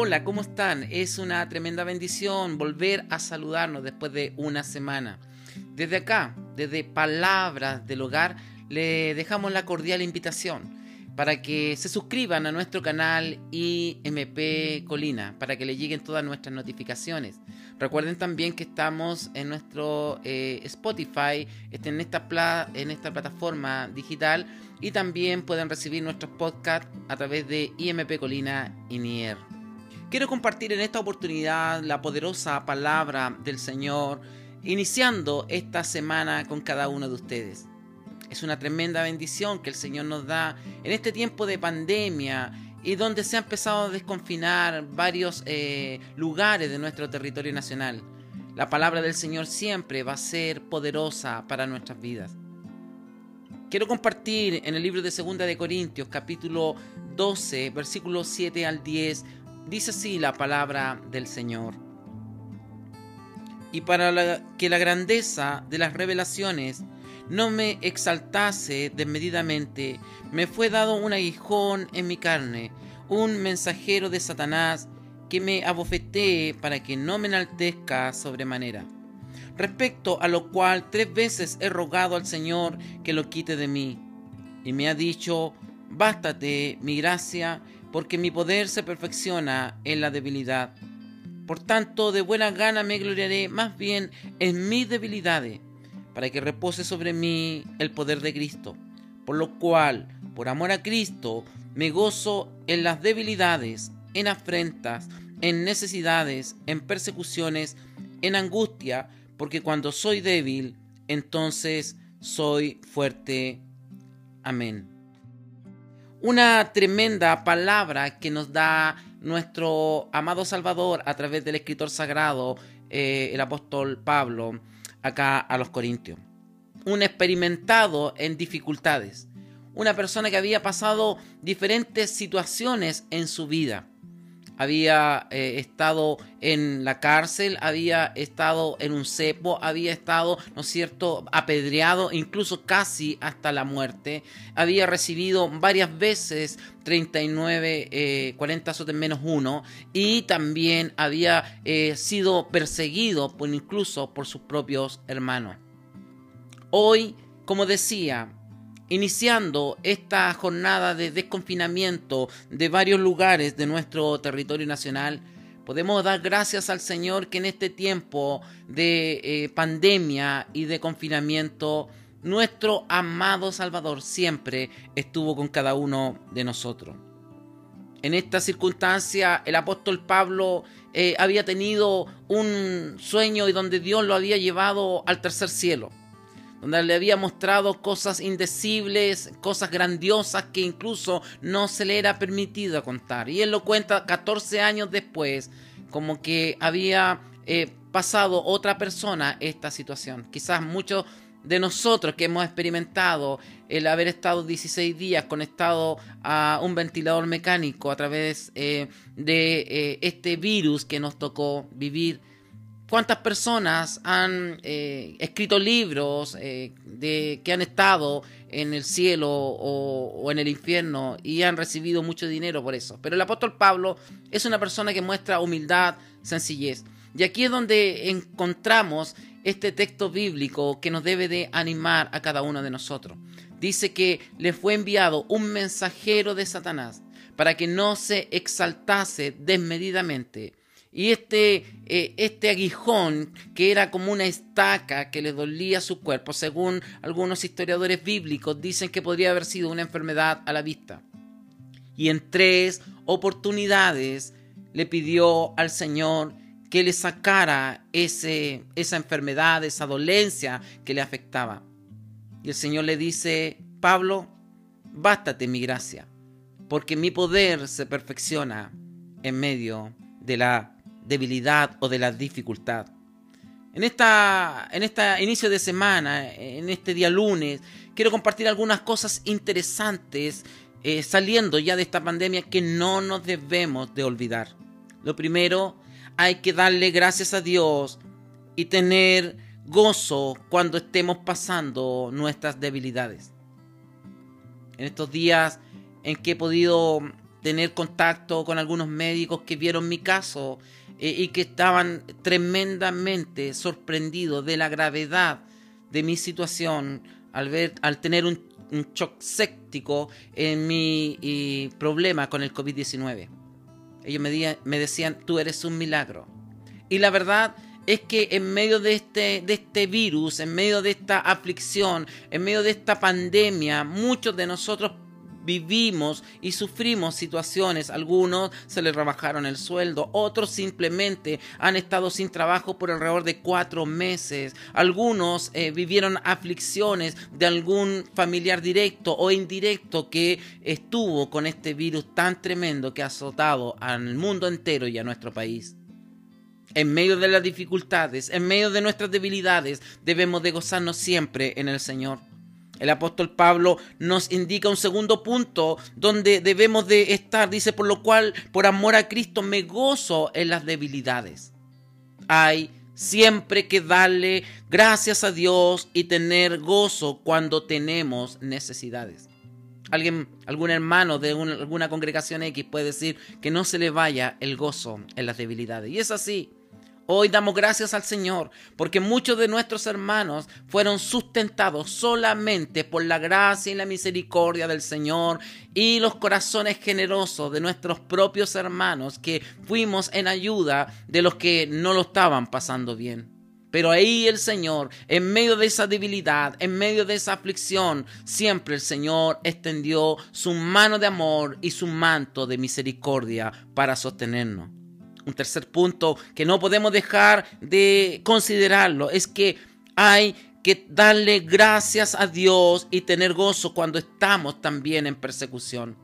Hola, ¿cómo están? Es una tremenda bendición volver a saludarnos después de una semana. Desde acá, desde Palabras del Hogar, le dejamos la cordial invitación para que se suscriban a nuestro canal IMP Colina, para que le lleguen todas nuestras notificaciones. Recuerden también que estamos en nuestro eh, Spotify, este, en esta, en esta plataforma digital, y también pueden recibir nuestros podcasts a través de IMP Colina y Nier. Quiero compartir en esta oportunidad la poderosa palabra del Señor, iniciando esta semana con cada uno de ustedes. Es una tremenda bendición que el Señor nos da en este tiempo de pandemia y donde se ha empezado a desconfinar varios eh, lugares de nuestro territorio nacional. La palabra del Señor siempre va a ser poderosa para nuestras vidas. Quiero compartir en el libro de Segunda de Corintios, capítulo 12, versículos 7 al 10, Dice así la palabra del Señor. Y para que la grandeza de las revelaciones no me exaltase desmedidamente, me fue dado un aguijón en mi carne, un mensajero de Satanás que me abofetee para que no me enaltezca sobremanera. Respecto a lo cual tres veces he rogado al Señor que lo quite de mí. Y me ha dicho, bástate mi gracia, porque mi poder se perfecciona en la debilidad. Por tanto, de buena gana me gloriaré más bien en mis debilidades, para que repose sobre mí el poder de Cristo. Por lo cual, por amor a Cristo, me gozo en las debilidades, en afrentas, en necesidades, en persecuciones, en angustia, porque cuando soy débil, entonces soy fuerte. Amén una tremenda palabra que nos da nuestro amado Salvador a través del escritor sagrado, eh, el apóstol Pablo, acá a los Corintios. Un experimentado en dificultades, una persona que había pasado diferentes situaciones en su vida había eh, estado en la cárcel, había estado en un cepo, había estado, ¿no es cierto?, apedreado, incluso casi hasta la muerte, había recibido varias veces 39, 40 azotes menos uno, y también había eh, sido perseguido por, incluso por sus propios hermanos. Hoy, como decía, iniciando esta jornada de desconfinamiento de varios lugares de nuestro territorio nacional, podemos dar gracias al Señor que en este tiempo de eh, pandemia y de confinamiento, nuestro amado Salvador siempre estuvo con cada uno de nosotros. En esta circunstancia, el apóstol Pablo eh, había tenido un sueño y donde Dios lo había llevado al tercer cielo donde le había mostrado cosas indecibles, cosas grandiosas que incluso no se le era permitido contar. Y él lo cuenta 14 años después, como que había eh, pasado otra persona esta situación. Quizás muchos de nosotros que hemos experimentado el haber estado 16 días conectado a un ventilador mecánico a través eh, de eh, este virus que nos tocó vivir cuántas personas han eh, escrito libros eh, de, que han estado en el cielo o, en el infierno y han recibido mucho dinero por eso. Pero el apóstol Pablo es una persona que muestra humildad, sencillez. Y aquí es donde encontramos este texto bíblico que nos debe de animar a cada uno de nosotros. Dice que le fue enviado un mensajero de Satanás para que no se exaltase desmedidamente y este, eh, este aguijón, que era como una estaca que le dolía su cuerpo, según algunos historiadores bíblicos, dicen que podría haber sido una enfermedad a la vista. Y en tres oportunidades le pidió al Señor que le sacara ese, esa enfermedad, esa dolencia que le afectaba. Y el Señor le dice, Pablo, bástate mi gracia, porque mi poder se perfecciona en medio de la debilidad o de la dificultad. En esta, en este inicio de semana, en este día lunes, quiero compartir algunas cosas interesantes eh, saliendo ya de esta pandemia que no nos debemos de olvidar. Lo primero, hay que darle gracias a Dios y tener gozo cuando estemos pasando nuestras debilidades. En estos días en que he podido tener contacto con algunos médicos que vieron mi caso y que estaban tremendamente sorprendidos de la gravedad de mi situación al ver, al tener un, shock séptico en mi problema con el COVID-19. Ellos me, me decían, tú eres un milagro. Y la verdad es que en medio de este, de este virus, en medio de esta aflicción, en medio de esta pandemia, muchos de nosotros vivimos y sufrimos situaciones. Algunos se les rebajaron el sueldo, otros simplemente han estado sin trabajo por alrededor de cuatro meses. Algunos eh, vivieron aflicciones de algún familiar directo o indirecto que estuvo con este virus tan tremendo que ha azotado al mundo entero y a nuestro país. En medio de las dificultades, en medio de nuestras debilidades, debemos de gozarnos siempre en el Señor. El apóstol Pablo nos indica un segundo punto donde debemos de estar. Dice, por lo cual, por amor a Cristo, me gozo en las debilidades. Hay siempre que darle gracias a Dios y tener gozo cuando tenemos necesidades. Alguien, algún hermano de alguna congregación X puede decir que no se le vaya el gozo en las debilidades. Y es así. Hoy damos gracias al Señor porque muchos de nuestros hermanos fueron sustentados solamente por la gracia y la misericordia del Señor y los corazones generosos de nuestros propios hermanos que fuimos en ayuda de los que no lo estaban pasando bien. Pero ahí el Señor, en medio de esa debilidad, en medio de esa aflicción, siempre el Señor extendió su mano de amor y su manto de misericordia para sostenernos. Un tercer punto que no podemos dejar de considerarlo es que hay que darle gracias a Dios y tener gozo cuando estamos también en persecución.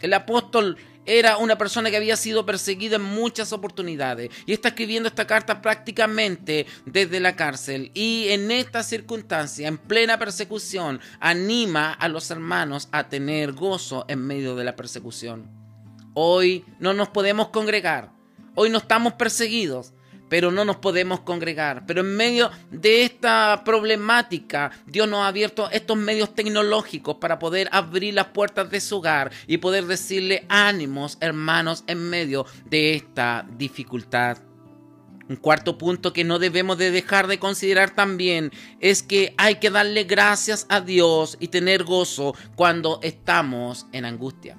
El apóstol era una persona que había sido perseguida en muchas oportunidades y está escribiendo esta carta prácticamente desde la cárcel y en esta circunstancia, en plena persecución, anima a los hermanos a tener gozo en medio de la persecución. Hoy no nos podemos congregar, Hoy no estamos perseguidos, pero no nos podemos congregar. Pero en medio de esta problemática, Dios nos ha abierto estos medios tecnológicos para poder abrir las puertas de su hogar y poder decirle ánimos, hermanos, en medio de esta dificultad. Un cuarto punto que no debemos de dejar de considerar también es que hay que darle gracias a Dios y tener gozo cuando estamos en angustia.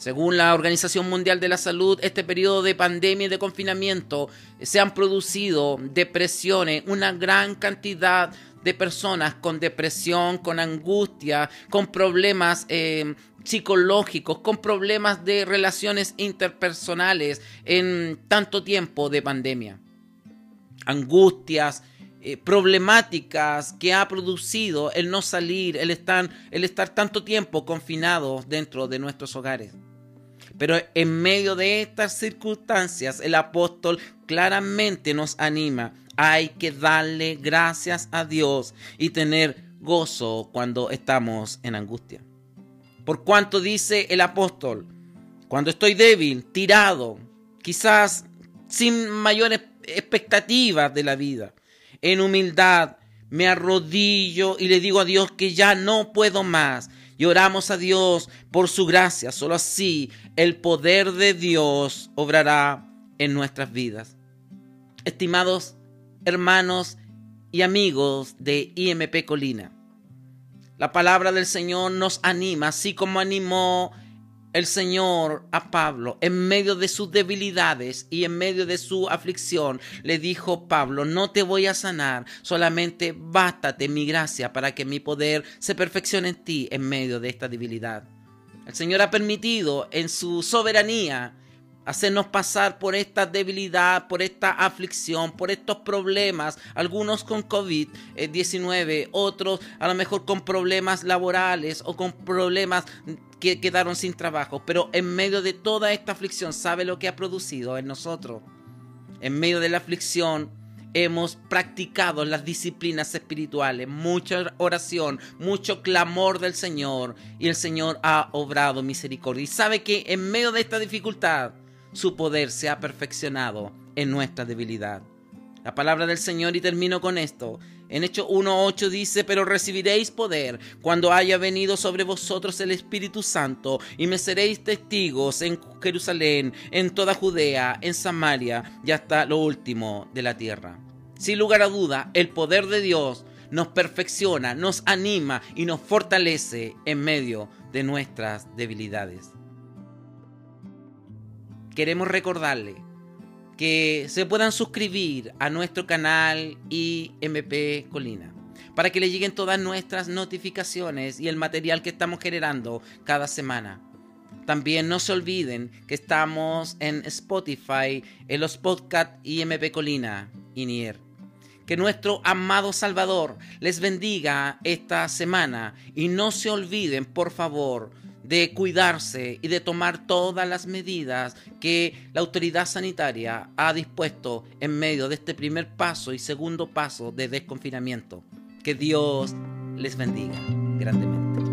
Según la Organización Mundial de la Salud, este periodo de pandemia y de confinamiento se han producido depresiones, una gran cantidad de personas con depresión, con angustia, con problemas eh, psicológicos, con problemas de relaciones interpersonales en tanto tiempo de pandemia. Angustias, eh, problemáticas que ha producido el no salir, el estar, el estar tanto tiempo confinados dentro de nuestros hogares. Pero en medio de estas circunstancias, el apóstol claramente nos anima. Hay que darle gracias a Dios y tener gozo cuando estamos en angustia. Por cuanto dice el apóstol, cuando estoy débil, tirado, quizás sin mayores expectativas de la vida, en humildad, me arrodillo y le digo a Dios que ya no puedo más y oramos a Dios por su gracia. Solo así el poder de Dios obrará en nuestras vidas. Estimados hermanos y amigos de IMP Colina, la palabra del Señor nos anima, así como animó el Señor a Pablo en medio de sus debilidades y en medio de su aflicción, le dijo Pablo, no te voy a sanar, solamente bástate mi gracia para que mi poder se perfeccione en ti en medio de esta debilidad. El Señor ha permitido en su soberanía hacernos pasar por esta debilidad, por esta aflicción, por estos problemas, algunos con COVID-19, otros a lo mejor con problemas laborales o con problemas que quedaron sin trabajo, pero en medio de toda esta aflicción, ¿sabe lo que ha producido en nosotros? En medio de la aflicción hemos practicado las disciplinas espirituales, mucha oración, mucho clamor del Señor y el Señor ha obrado misericordia. Y sabe que en medio de esta dificultad, su poder se ha perfeccionado en nuestra debilidad. La palabra del Señor y termino con esto. En Hechos 1.8 dice, pero recibiréis poder cuando haya venido sobre vosotros el Espíritu Santo y me seréis testigos en Jerusalén, en toda Judea, en Samaria y hasta lo último de la tierra. Sin lugar a duda, el poder de Dios nos perfecciona, nos anima y nos fortalece en medio de nuestras debilidades. Queremos recordarle que se puedan suscribir a nuestro canal IMP Colina para que le lleguen todas nuestras notificaciones y el material que estamos generando cada semana. También no se olviden que estamos en Spotify, en los podcasts IMP Colina y Nier. Que nuestro amado Salvador les bendiga esta semana y no se olviden, por favor, de cuidarse y de tomar todas las medidas que la autoridad sanitaria ha dispuesto en medio de este primer paso y segundo paso de desconfinamiento. Que Dios les bendiga grandemente.